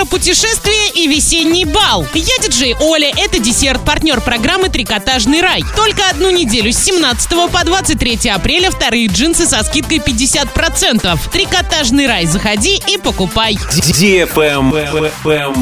Ретро-путешествие и весенний бал. Я диджей Оля, это десерт, партнер программы «Трикотажный рай». Только одну неделю с 17 по 23 апреля вторые джинсы со скидкой 50%. «Трикотажный рай» заходи и покупай.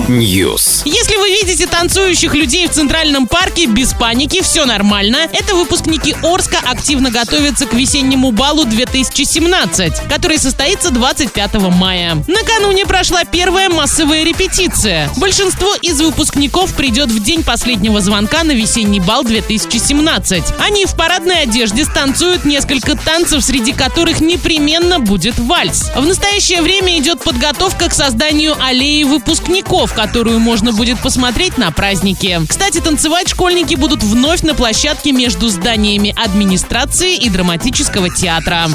News. Если вы видите танцующих людей в Центральном парке, без паники, все нормально. Это выпускники Орска активно готовятся к весеннему балу 2017, который состоится 25 мая. Накануне прошла первая массовая репетиция. Большинство из выпускников придет в день последнего звонка на весенний бал 2017. Они в парадной одежде станцуют несколько танцев, среди которых непременно будет вальс. В настоящее время идет подготовка к созданию аллеи выпускников, которую можно будет посмотреть на празднике. Кстати, танцевать школьники будут вновь на площадке между зданиями администрации и драматического театра.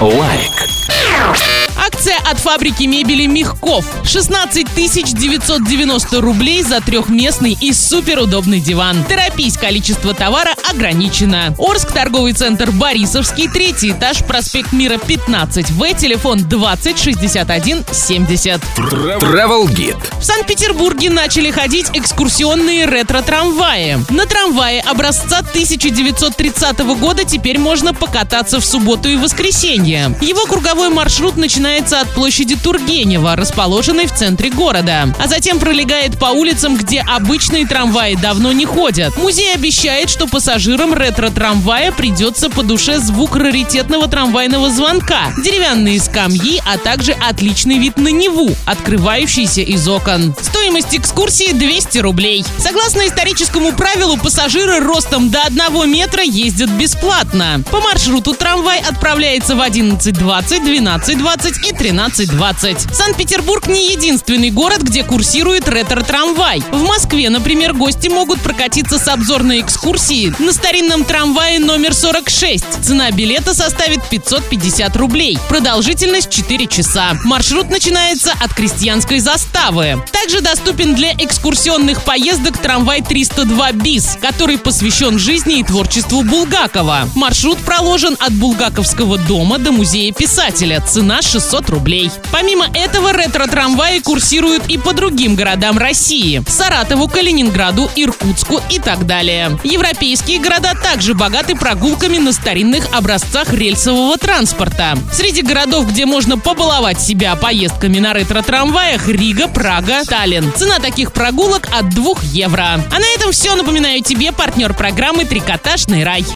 Лайк. Акция от фабрики мебели Мягков. 16 990 рублей за трехместный и суперудобный диван. Торопись, количество товара ограничено. Орск, торговый центр Борисовский, третий этаж, проспект Мира 15. В, телефон 20 61 70. Travel Guide. В Санкт-Петербурге начали ходить экскурсионные ретро-трамваи. На трамвае образца 1930 года теперь можно покататься в субботу и воскресенье. Его круговой маршрут начинается от площади Тургенева, расположенной в центре города, а затем пролегает по улицам, где обычные трамваи давно не ходят. Музей обещает, что пассажирам ретро-трамвая придется по душе звук раритетного трамвайного звонка, деревянные скамьи, а также отличный вид на Неву, открывающийся из окон. Стоимость экскурсии 200 рублей. Согласно историческому правилу, пассажиры ростом до 1 метра ездят бесплатно. По маршруту трамвай отправляется в 11.20, 12.20 и 13.20. Санкт-Петербург не единственный город, где курсирует ретро-трамвай. В Москве, например, гости могут прокатиться с обзорной экскурсии на старинном трамвае номер 46. Цена билета составит 550 рублей. Продолжительность 4 часа. Маршрут начинается от крестьянской заставы. Также доступен для экскурсионных поездок трамвай 302 БИС, который посвящен жизни и творчеству Булгакова. Маршрут проложен от Булгаковского дома до музея писателя. Цена 600 рублей. Помимо этого, ретро-трамваи курсируют и по другим городам России. Саратову, Калининграду, Иркутску и так далее. Европейские города также богаты прогулками на старинных образцах рельсового транспорта. Среди городов, где можно побаловать себя поездками на ретро-трамваях, Рига, Прага, Таллин. Цена таких прогулок от 2 евро. А на этом все. Напоминаю тебе партнер программы «Трикотажный рай».